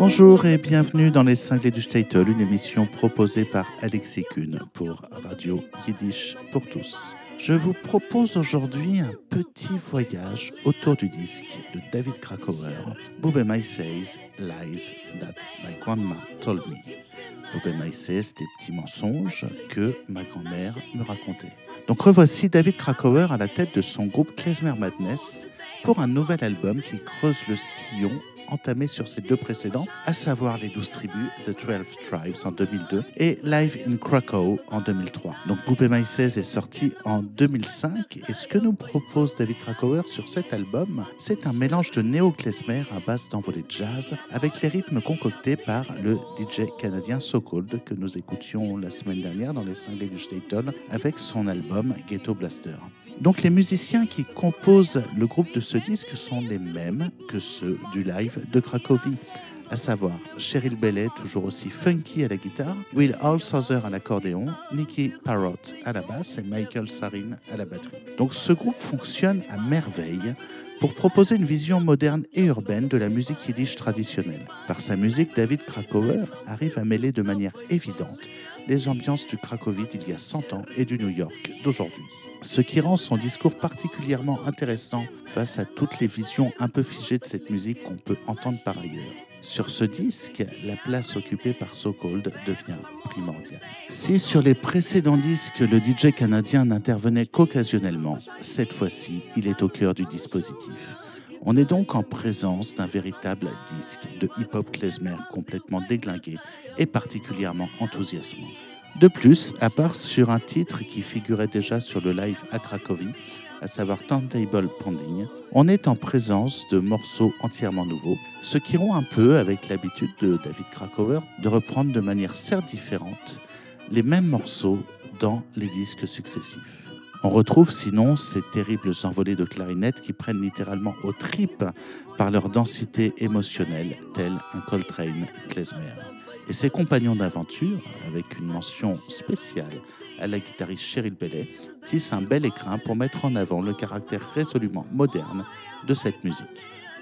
Bonjour et bienvenue dans Les Cinglés du Statel, une émission proposée par Alexis Kuhn pour Radio Yiddish pour tous. Je vous propose aujourd'hui un petit voyage autour du disque de David Krakauer, Boobemai Says Lies That My Grandma Told Me. Boobemai Says, des petits mensonges que ma grand-mère me racontait. Donc revoici David Krakauer à la tête de son groupe Klezmer Madness pour un nouvel album qui creuse le sillon entamé sur ses deux précédents, à savoir les 12 tribus, The 12 Tribes en 2002 et Live in Krakow en 2003. Donc Poupée Maïs est sorti en 2005 et ce que nous propose David Krakauer sur cet album, c'est un mélange de néo-klezmer à base d'envolée jazz avec les rythmes concoctés par le DJ canadien So Cold que nous écoutions la semaine dernière dans les cinglés du Statel avec son album Ghetto Blaster. Donc les musiciens qui composent le groupe de ce disque sont les mêmes que ceux du live de Cracovie, à savoir Cheryl Bellet, toujours aussi funky à la guitare, Will Alsother à l'accordéon, Nicky Parrott à la basse et Michael Sarin à la batterie. Donc ce groupe fonctionne à merveille pour proposer une vision moderne et urbaine de la musique yiddish traditionnelle. Par sa musique, David Krakauer arrive à mêler de manière évidente les ambiances du Cracovie d'il y a 100 ans et du New York d'aujourd'hui. Ce qui rend son discours particulièrement intéressant face à toutes les visions un peu figées de cette musique qu'on peut entendre par ailleurs. Sur ce disque, la place occupée par So Cold devient primordiale. Si sur les précédents disques, le DJ canadien n'intervenait qu'occasionnellement, cette fois-ci, il est au cœur du dispositif. On est donc en présence d'un véritable disque de hip-hop klezmer complètement déglingué et particulièrement enthousiasmant. De plus, à part sur un titre qui figurait déjà sur le live à Cracovie, à savoir Turntable Pending, on est en présence de morceaux entièrement nouveaux, ce qui rompt un peu avec l'habitude de David Krakauer de reprendre de manière certes différente les mêmes morceaux dans les disques successifs. On retrouve sinon ces terribles envolées de clarinettes qui prennent littéralement aux tripes par leur densité émotionnelle, tel un Coltrane klezmer. Et ses compagnons d'aventure, avec une mention spéciale à la guitariste Cheryl Bellet, tissent un bel écrin pour mettre en avant le caractère résolument moderne de cette musique.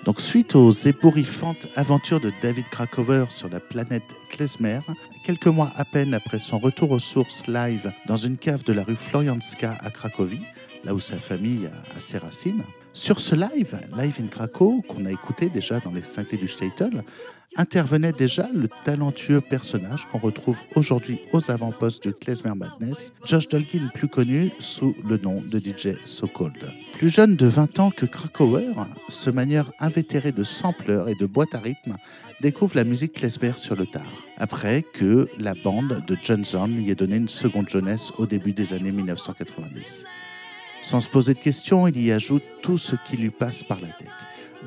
Donc, suite aux ébouriffantes aventures de David Krakauer sur la planète Klezmer, quelques mois à peine après son retour aux sources live dans une cave de la rue Florianska à Cracovie, là où sa famille a ses racines, sur ce live, Live in Krakow, qu'on a écouté déjà dans les 5 du Statel, intervenait déjà le talentueux personnage qu'on retrouve aujourd'hui aux avant-postes de Klezmer Madness, Josh Dolkin, plus connu sous le nom de DJ So Cold. Plus jeune de 20 ans que Krakauer, ce manière invétéré de sampleurs et de boîtes à rythme découvre la musique klezmer sur le tard, après que la bande de Johnson lui ait donné une seconde jeunesse au début des années 1990. Sans se poser de questions, il y ajoute tout ce qui lui passe par la tête.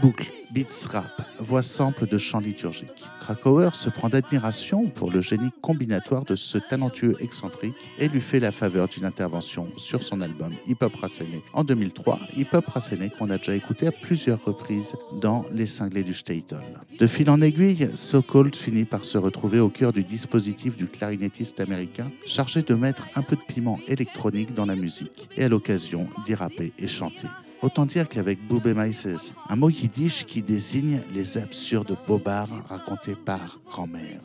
Boucle, beats rap, voix simple de chants liturgiques. Krakauer se prend d'admiration pour le génie combinatoire de ce talentueux excentrique et lui fait la faveur d'une intervention sur son album Hip Hop Racené en 2003, Hip Hop Racené qu'on a déjà écouté à plusieurs reprises dans Les Cinglés du Statel. De fil en aiguille, So Cold finit par se retrouver au cœur du dispositif du clarinettiste américain chargé de mettre un peu de piment électronique dans la musique et à l'occasion d'y rapper et chanter. Autant dire qu'avec Boubé Maïses, un mot yiddish qui désigne les absurdes bobards racontés par grand-mère.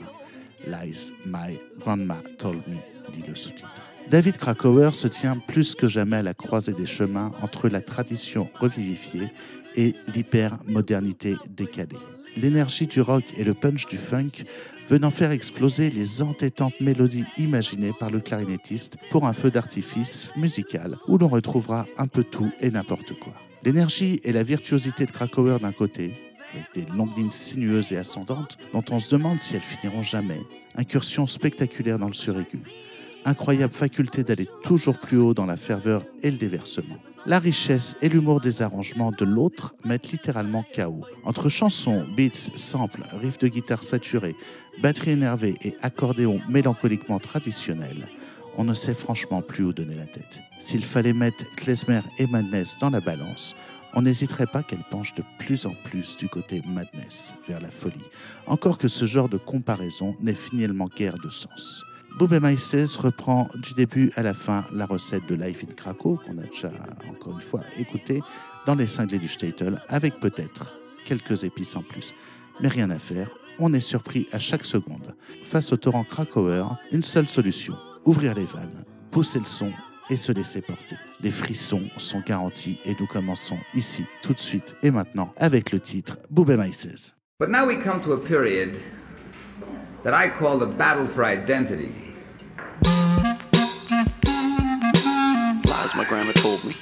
Lies my grandma told me, dit le sous-titre. David Krakauer se tient plus que jamais à la croisée des chemins entre la tradition revivifiée et l'hyper-modernité décalée. L'énergie du rock et le punch du funk venant faire exploser les entêtantes mélodies imaginées par le clarinettiste pour un feu d'artifice musical où l'on retrouvera un peu tout et n'importe quoi. L'énergie et la virtuosité de Krakauer d'un côté, avec des longues lignes sinueuses et ascendantes dont on se demande si elles finiront jamais, incursion spectaculaire dans le suraigu, incroyable faculté d'aller toujours plus haut dans la ferveur et le déversement. La richesse et l'humour des arrangements de l'autre mettent littéralement KO. Entre chansons, beats, samples, riffs de guitare saturés, batterie énervée et accordéon mélancoliquement traditionnels, on ne sait franchement plus où donner la tête. S'il fallait mettre Klezmer et Madness dans la balance, on n'hésiterait pas qu'elle penche de plus en plus du côté Madness, vers la folie. Encore que ce genre de comparaison n'ait finalement guère de sens. Bob Maïses reprend du début à la fin la recette de Life in Krakow, qu'on a déjà encore une fois écouté dans les cinglés du Statel, avec peut-être quelques épices en plus. Mais rien à faire, on est surpris à chaque seconde. Face au torrent Krakauer, une seule solution, ouvrir les vannes, pousser le son et se laisser porter. Les frissons sont garantis et nous commençons ici, tout de suite et maintenant, avec le titre Boobie Mices. But now we come to a period that I call the battle for identity. Lies my grandma told me.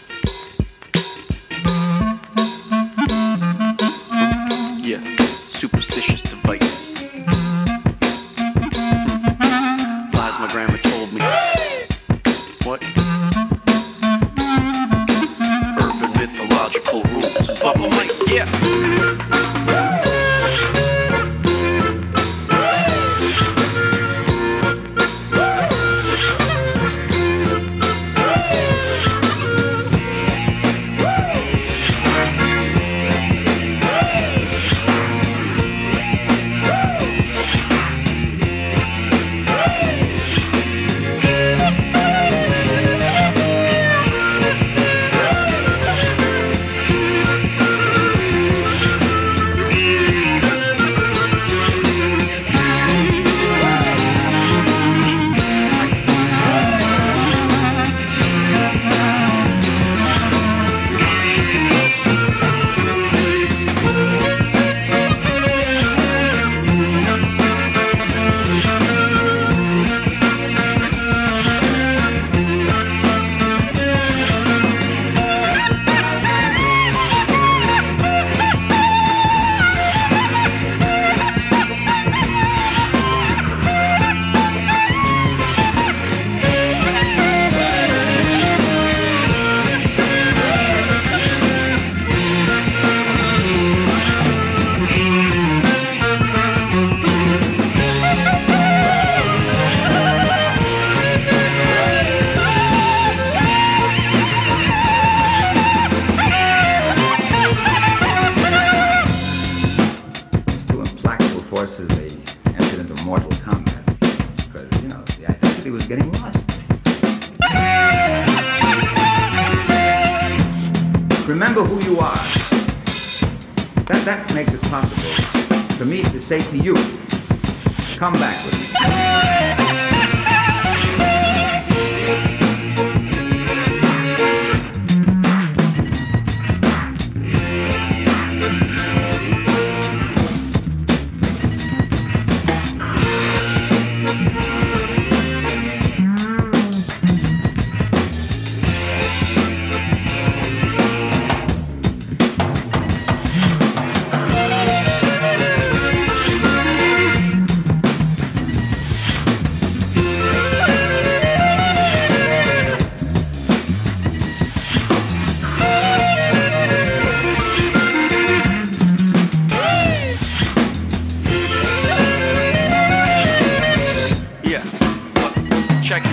Check.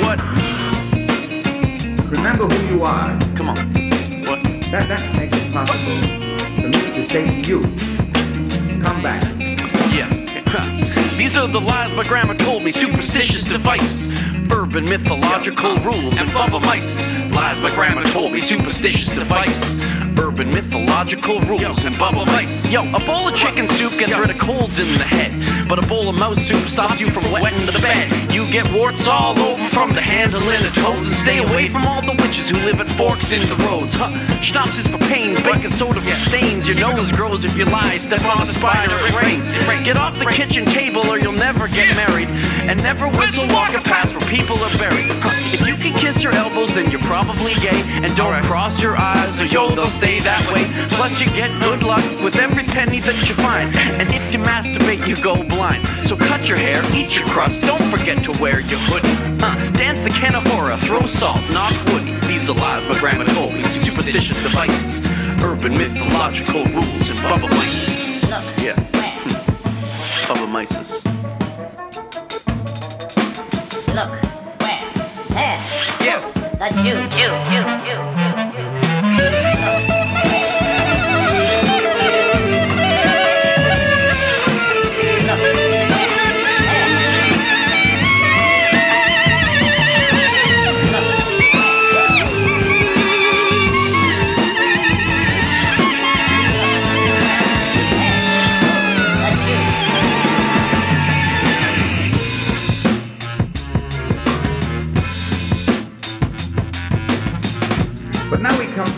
What? Remember who you are. Come on. What? That, that makes it possible for me to say to you, come back. Yeah. These are the lies my grandma told me, superstitious devices. Urban mythological rules and bubba mices. Lies my grandma told me, superstitious devices. Urban mythological rules and bubble mices. Yo, a bowl of chicken soup gets rid of colds in the head. But a bowl of mouse soup stops you from wetting the bed. You get warts all over from the handling of toads. And stay away from all the witches who live at forks in the roads. Huh. Schnapps is for pains, baking soda for stains. Your nose grows if you lie, step on a spider, it rains. Get off the kitchen table or you'll never get married. And never whistle walking past where people are buried. Huh. If you can kiss your elbows, then you're probably gay. And don't cross your eyes or yo, they'll stay that way. Plus, you get good luck with every penny that you find. And if you masturbate, you go blind. So cut your hair, eat your crust, don't forget to wear your hoodie. Uh, dance the Kanahora, throw salt, knock wood. These are lies my grandma told me, superstitious devices. Urban mythological rules and bubba mices. Yeah, where? bubba mices. Look, where? There. Yeah. That's you, you, you, you,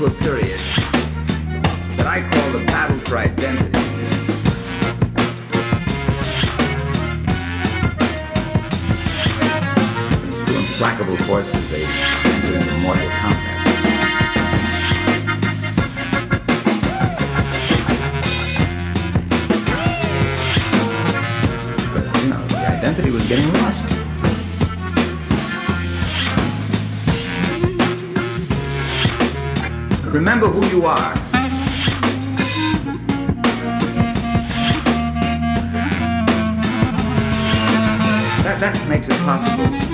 now we come to a period that I call the battle for identity. Are. That, that makes it possible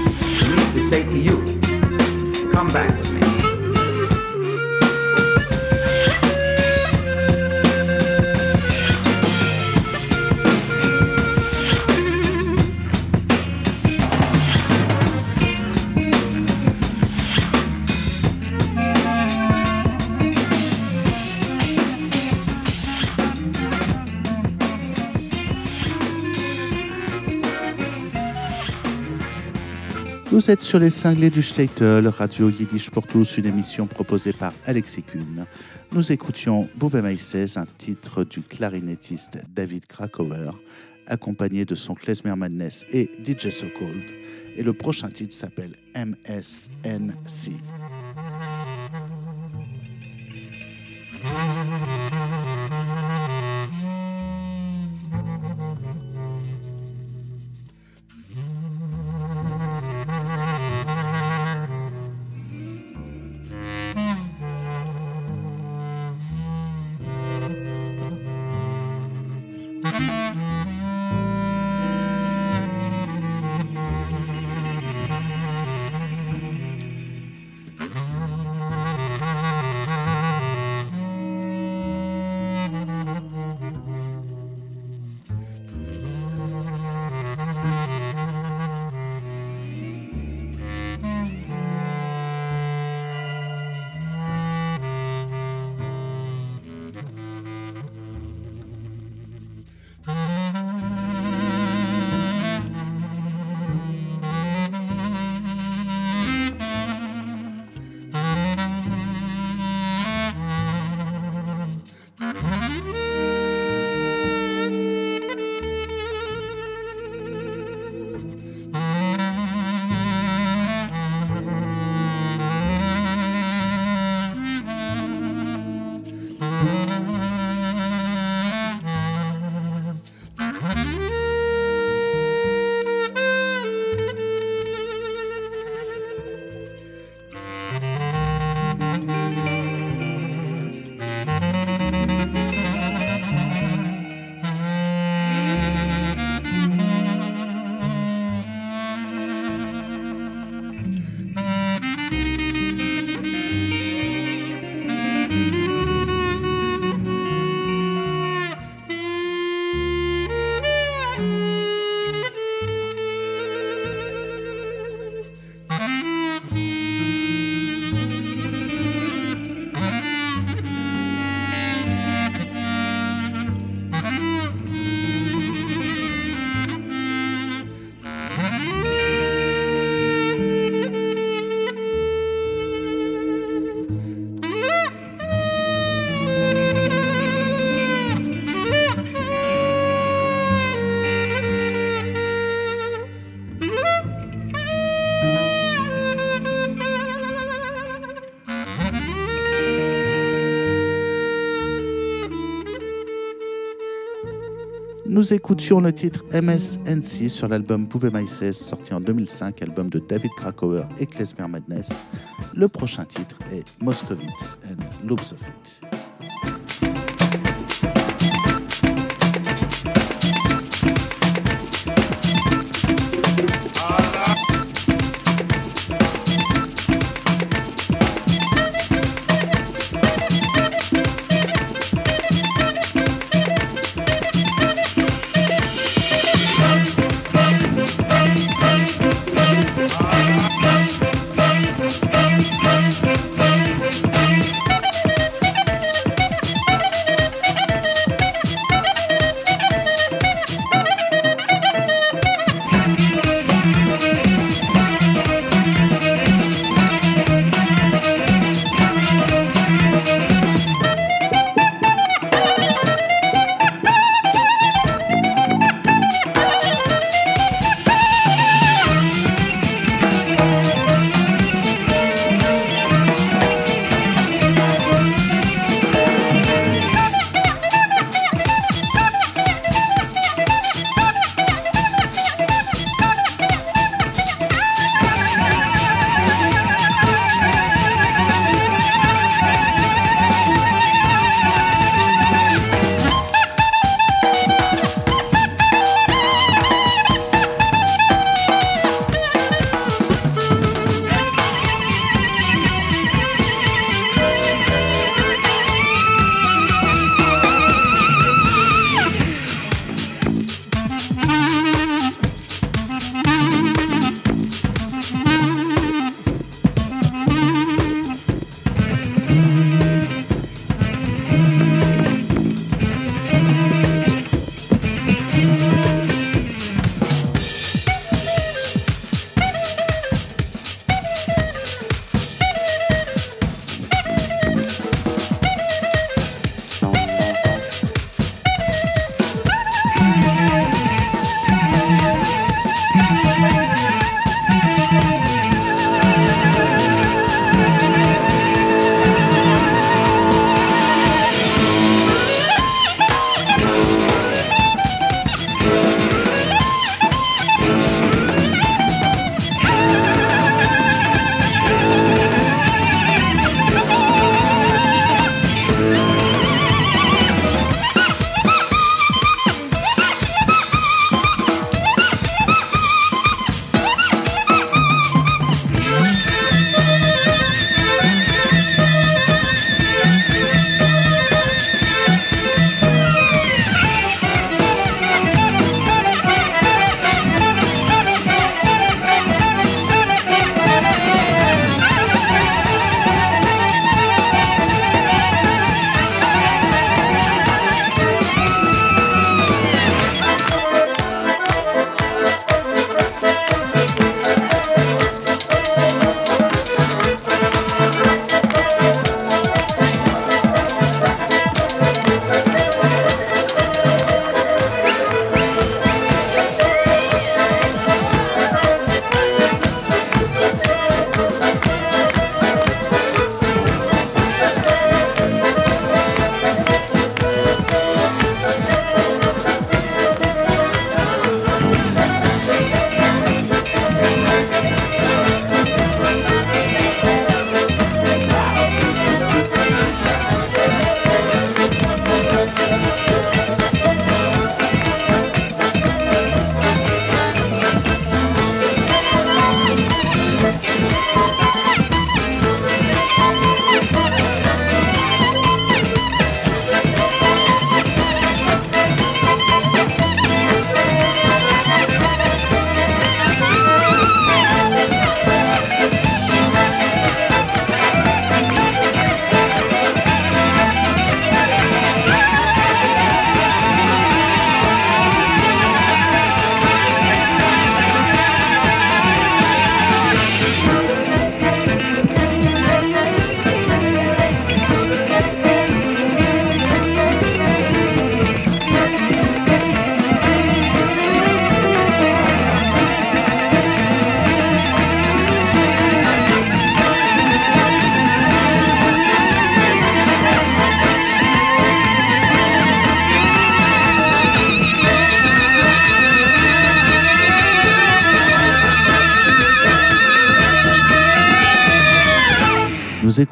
Vous êtes sur les cinglés du Statel, Radio Yiddish pour tous, une émission proposée par Alexis Kuhn. Nous écoutions Boubé Maïsez, un titre du clarinettiste David Krakower, accompagné de son Klezmer Madness et DJ So Cold. Et le prochain titre s'appelle MSNC. Nous écoutions le titre MSNC sur l'album Bouvet Maïsès, sorti en 2005, album de David Krakower et Klezmer Madness. Le prochain titre est Moscovitz and Loops of It.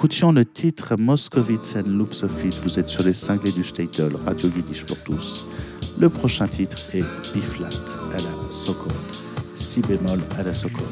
Écoutions le titre Moscovitz and It. Vous êtes sur les cinglés du Statel, Radio Yiddish pour tous. Le prochain titre est B flat à la Sokol, Si bémol à la Sokol.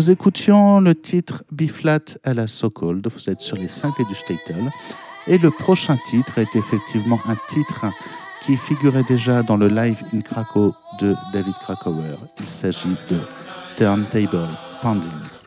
Nous écoutions le titre B-flat à la So Cold. Vous êtes sur les cinglés du Statel. Et le prochain titre est effectivement un titre qui figurait déjà dans le live in Krakow de David Krakauer. Il s'agit de Turntable Pounding.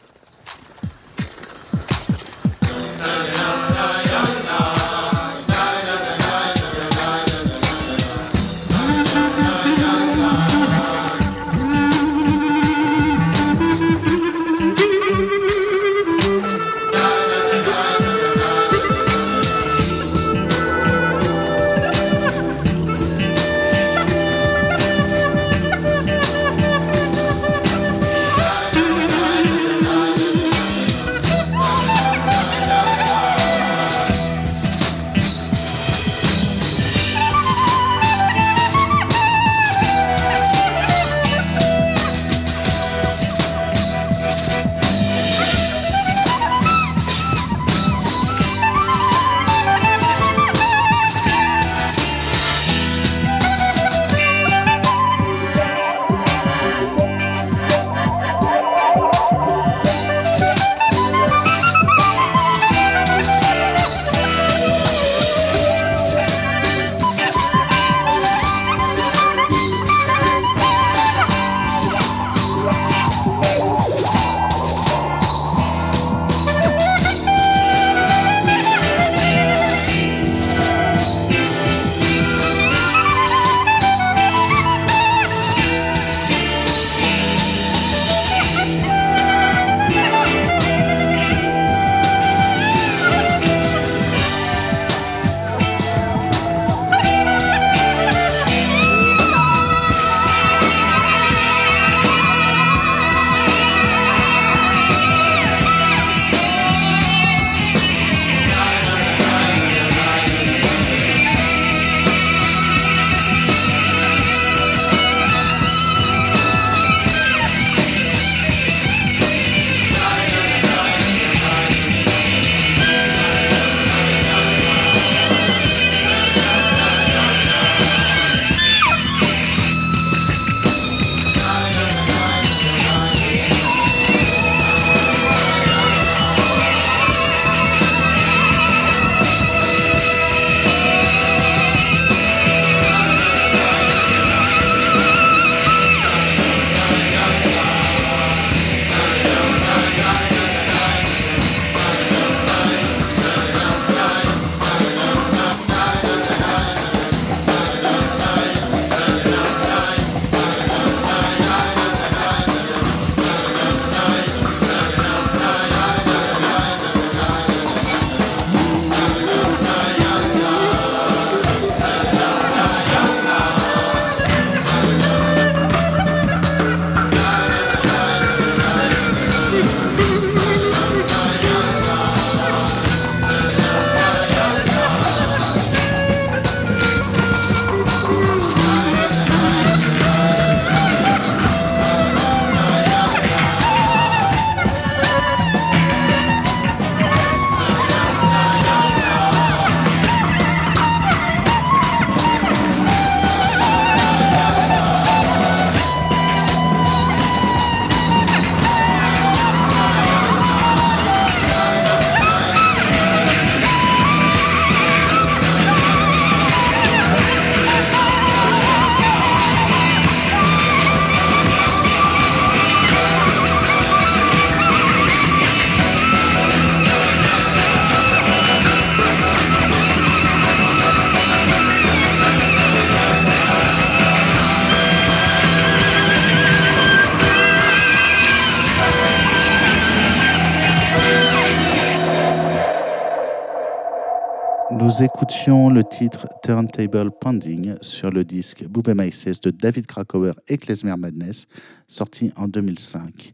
Écoutions le titre Turntable Pending sur le disque Boobem Ices de David Krakauer et Klezmer Madness, sorti en 2005.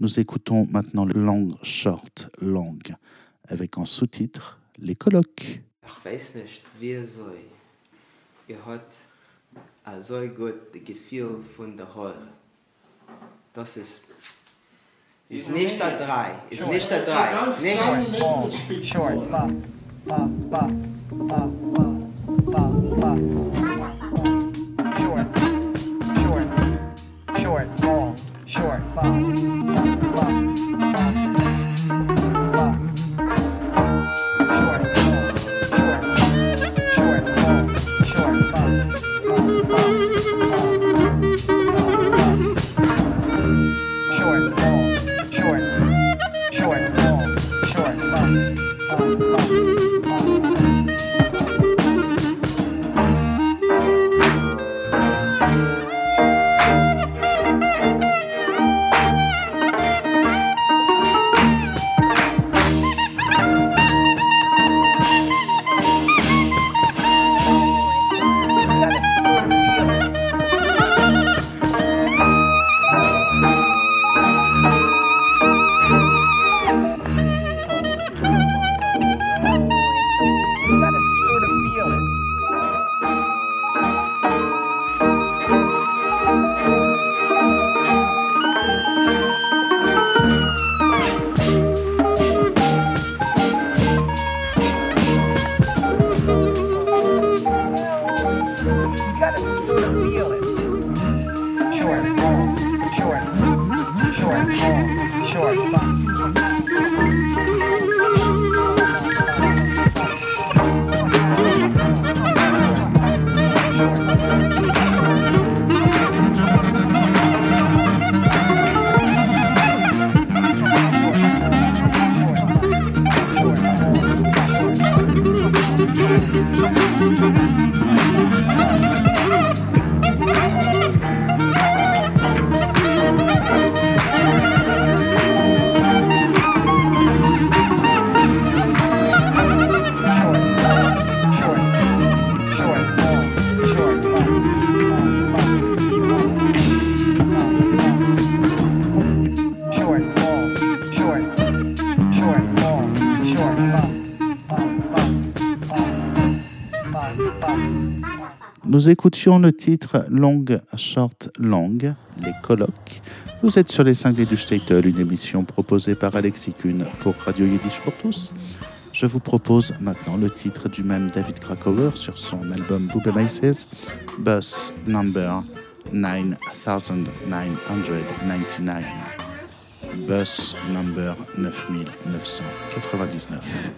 Nous écoutons maintenant le Long Short Long, avec en sous-titre Les colloques. Ich weiß nicht, wie so. Ihr hat a so gut das Gefühl von der Heure. Das ist. Ist nicht der drei. Ist nicht der drei. Nicht. Short, ba, ba, ba. Short, short, short, ball, short, ba, You gotta sort of feel it. Short, long, short, short, long, short, long. Nous écoutions le titre Long, Short, Long, les colloques. Vous êtes sur les cinglés du Statel, une émission proposée par Alexis Kuhn pour Radio Yiddish pour tous. Je vous propose maintenant le titre du même David Krakauer sur son album Bube Maises, Bus Number 9999. Bus Number 9999.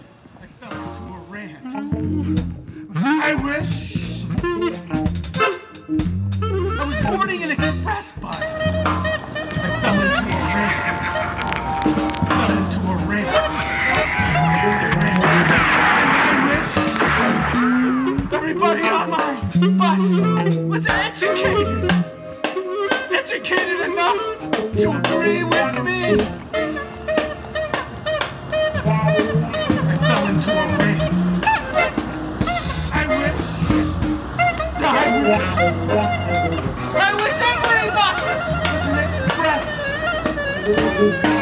I wish I was boarding an express bus. I fell into a rant. Fell into a. And I wish everybody on my bus was educated. Educated enough to agree with me. I fell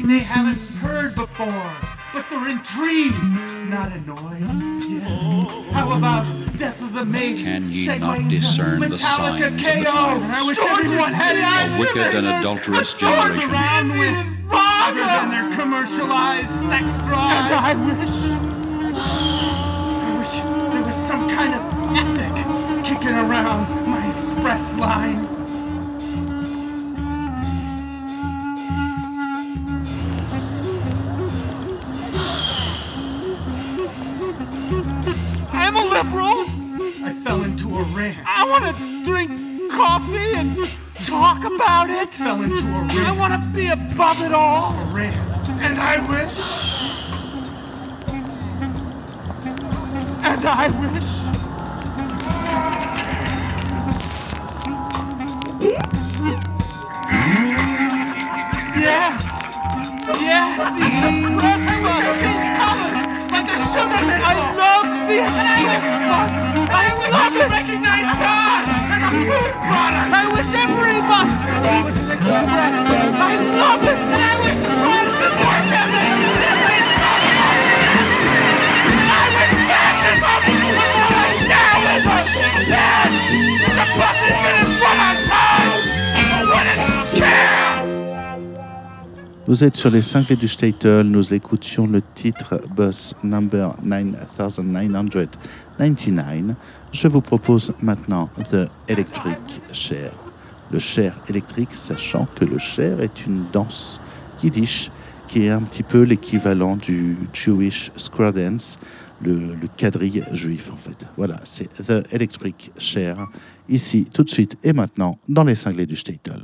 something they haven't heard before, but they're intrigued, not annoyed. Yeah. How about Death of the Maiden? Can ye segue not discern the signs of the times? I wish everyone had the eyes A wicked and adulterous generation. around with other than their commercialized sex drive. And I wish, I wish there was some kind of ethic kicking around my express line. Coffee and talk about it. Fell into a rant. I want to be above it all. A rant. And I wish. And I wish. Yes. Yes, the express bus change colors like the sugar. I love the express bus. I love it. Recognize God a. I wish every bus was an express. I love it. And I wish the Protestant more Catholic. I wish fascism was like Taoism. Yes, the buses Vous êtes sur les cinglés du Statel, nous écoutions le titre Bus Number 9999. Je vous propose maintenant The Electric Chair. Le chair électrique, sachant que le chair est une danse yiddish qui est un petit peu l'équivalent du Jewish Square Dance, le, le quadrille juif en fait. Voilà, c'est The Electric Chair, ici tout de suite et maintenant dans les cinglés du Statel.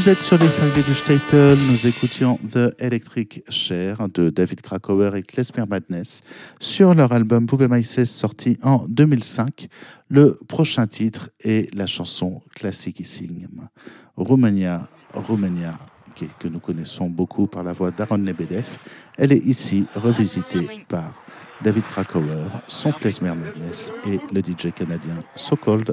Vous êtes sur les cinglés du Statel. Nous écoutions The Electric Chair de David Krakauer et Klesmer Madness sur leur album Bouvet Maïsès sorti en 2005. Le prochain titre est la chanson Classicissime. Romania, Romania, qui- que nous connaissons beaucoup par la voix d'Aaron Lebedev. Elle est ici revisitée par David Krakauer, son Klesmer Madness et le DJ canadien So Cold.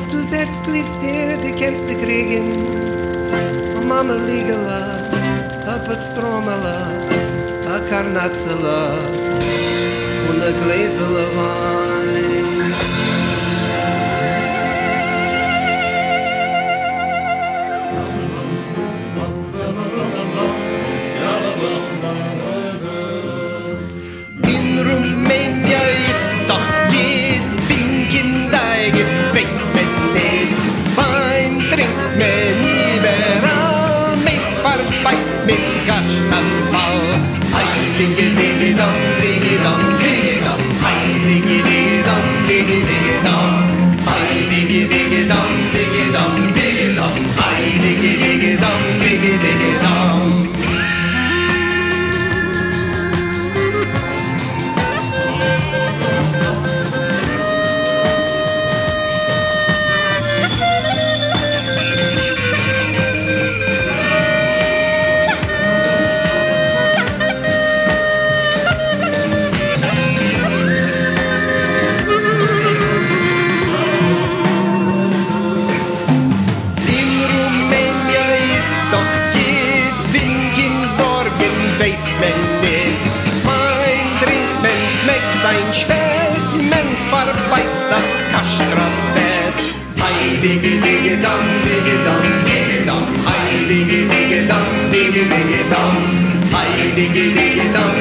Was du selbst dir, die kennst du kriegen. Mama Ligala, a Pastromala, a Karnatzala, und a Gläsele Wein. diggy diggy dum diggy dum diggy dum. Hi diggy diggy dum diggy diggy dum. Hi diggy diggy dum.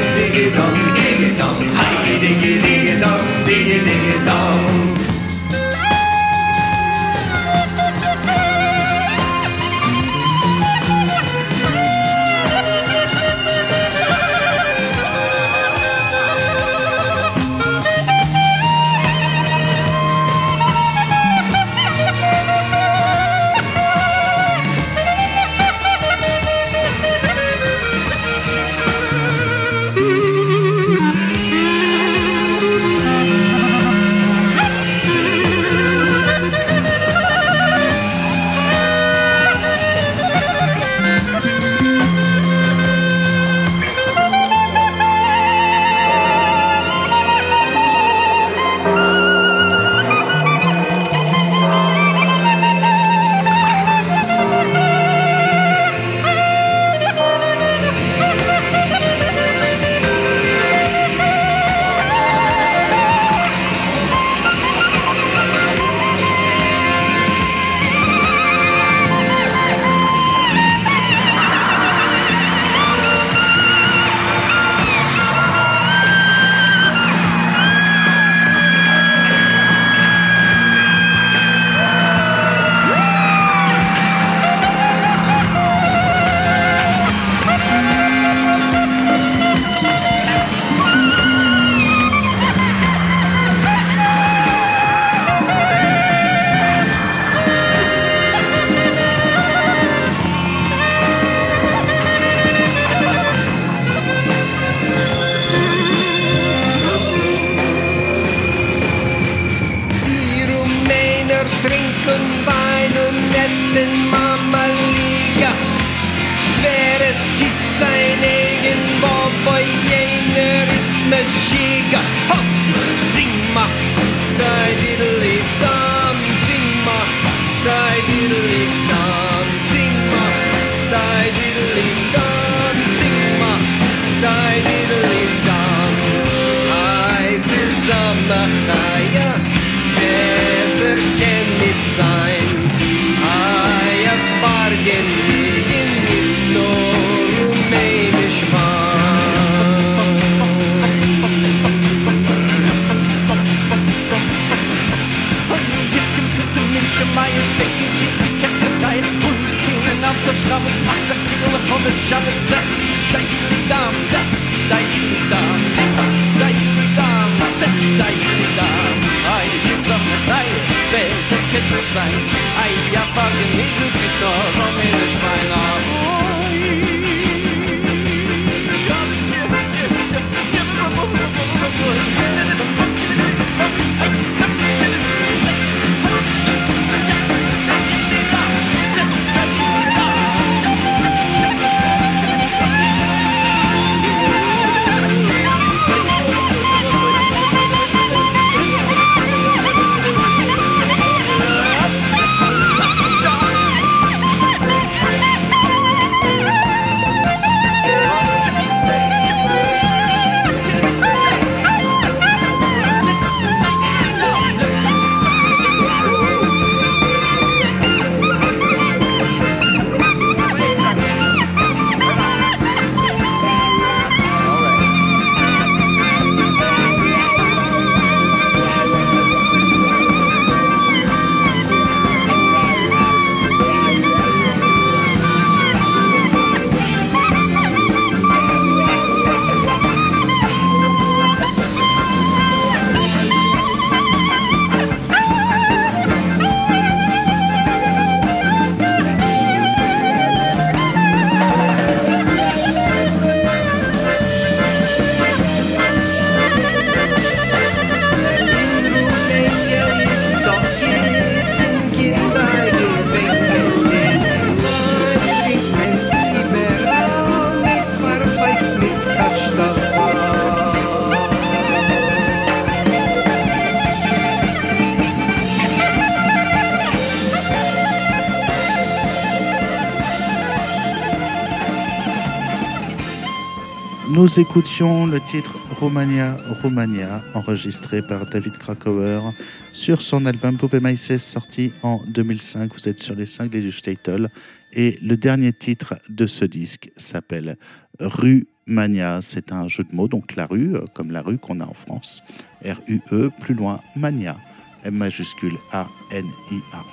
Nous écoutions le titre Romania, Romania, enregistré par David Krakauer sur son album Poupée Maïsès, sorti en 2005. Vous êtes sur les cinglés du Statel. Et le dernier titre de ce disque s'appelle Rue Mania. C'est un jeu de mots, donc la rue, euh, comme la rue qu'on a en France. R-U-E, plus loin, Mania. M majuscule A-N-I-A.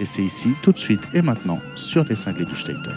Et c'est ici, tout de suite et maintenant, sur les cinglés du Statel.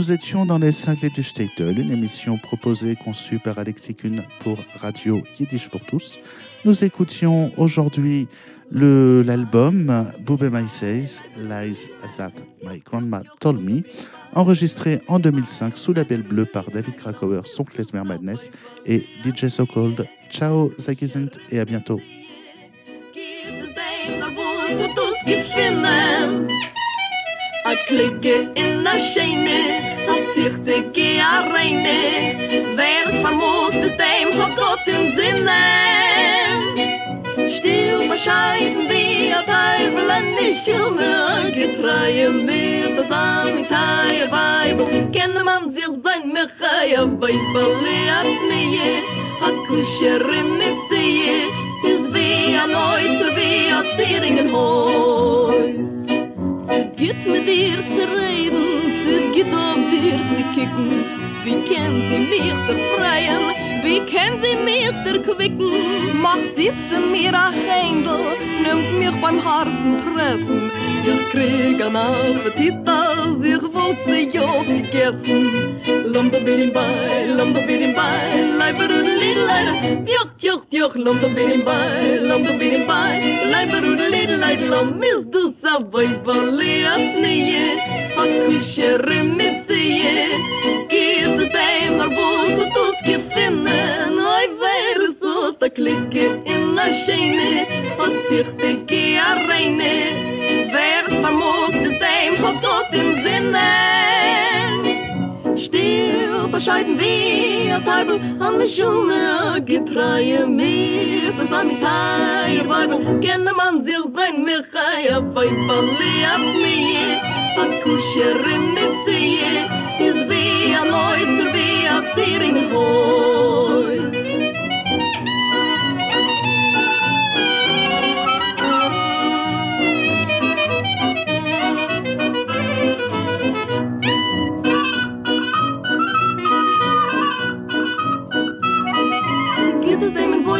Nous étions dans les cinglés du Statel, une émission proposée conçue par Alexis Kuhn pour Radio Yiddish pour tous. Nous écoutions aujourd'hui l'album Boobie My Says, Lies That My Grandma Told Me, enregistré en 2005 sous label bleu par David Krakauer, son Klezmer Madness et DJ So Cold. Ciao, Zagizent et à bientôt. A klikke in a shene, a zichtige a reine, wer es vermutet, dem hat Gott im Sinne. Still bescheiden wie a Teufel an die Schumme, getreue mit das Amitaie Weibel, kenne man sich sein Mechaia Weibel, liat nie, a kuscherin mit sie, is wie a Neuter, wie a Zieringenhäus. Es geht mit dir zu reden, es geht auf dir zu kicken. Wie kennt sie mich zu freien, wie können sie mich erquicken? Macht sitze mir ein Händel, nimmt mich beim Herzen treffen. Ich krieg an Appetit, als ich wollte ja gegessen. Lumberbidimbai, lumberbidimbai, lijperoedeliedelij. Tjok, tjok, tjok, lumberbidimbai, lumberbidimbai, lijperoedeliedelij. Lomil doet dat boybali als nieuwe, had kusje remitie. Keer de tijd naar boven tot je vinden, nooit weer zo te klikken in de schijnen. Had zich de keer reine. werd vermoord de tijm had tot in zinnen. still bescheiden wie a teibel an de schume a gepreie mir was am teir weibel kenne man sich sein mir chaya bei verliert mir. A kusher mit sie is wie a neuter wie a tier in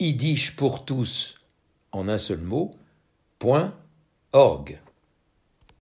www.yiddishpourtous en un seul mot, point org.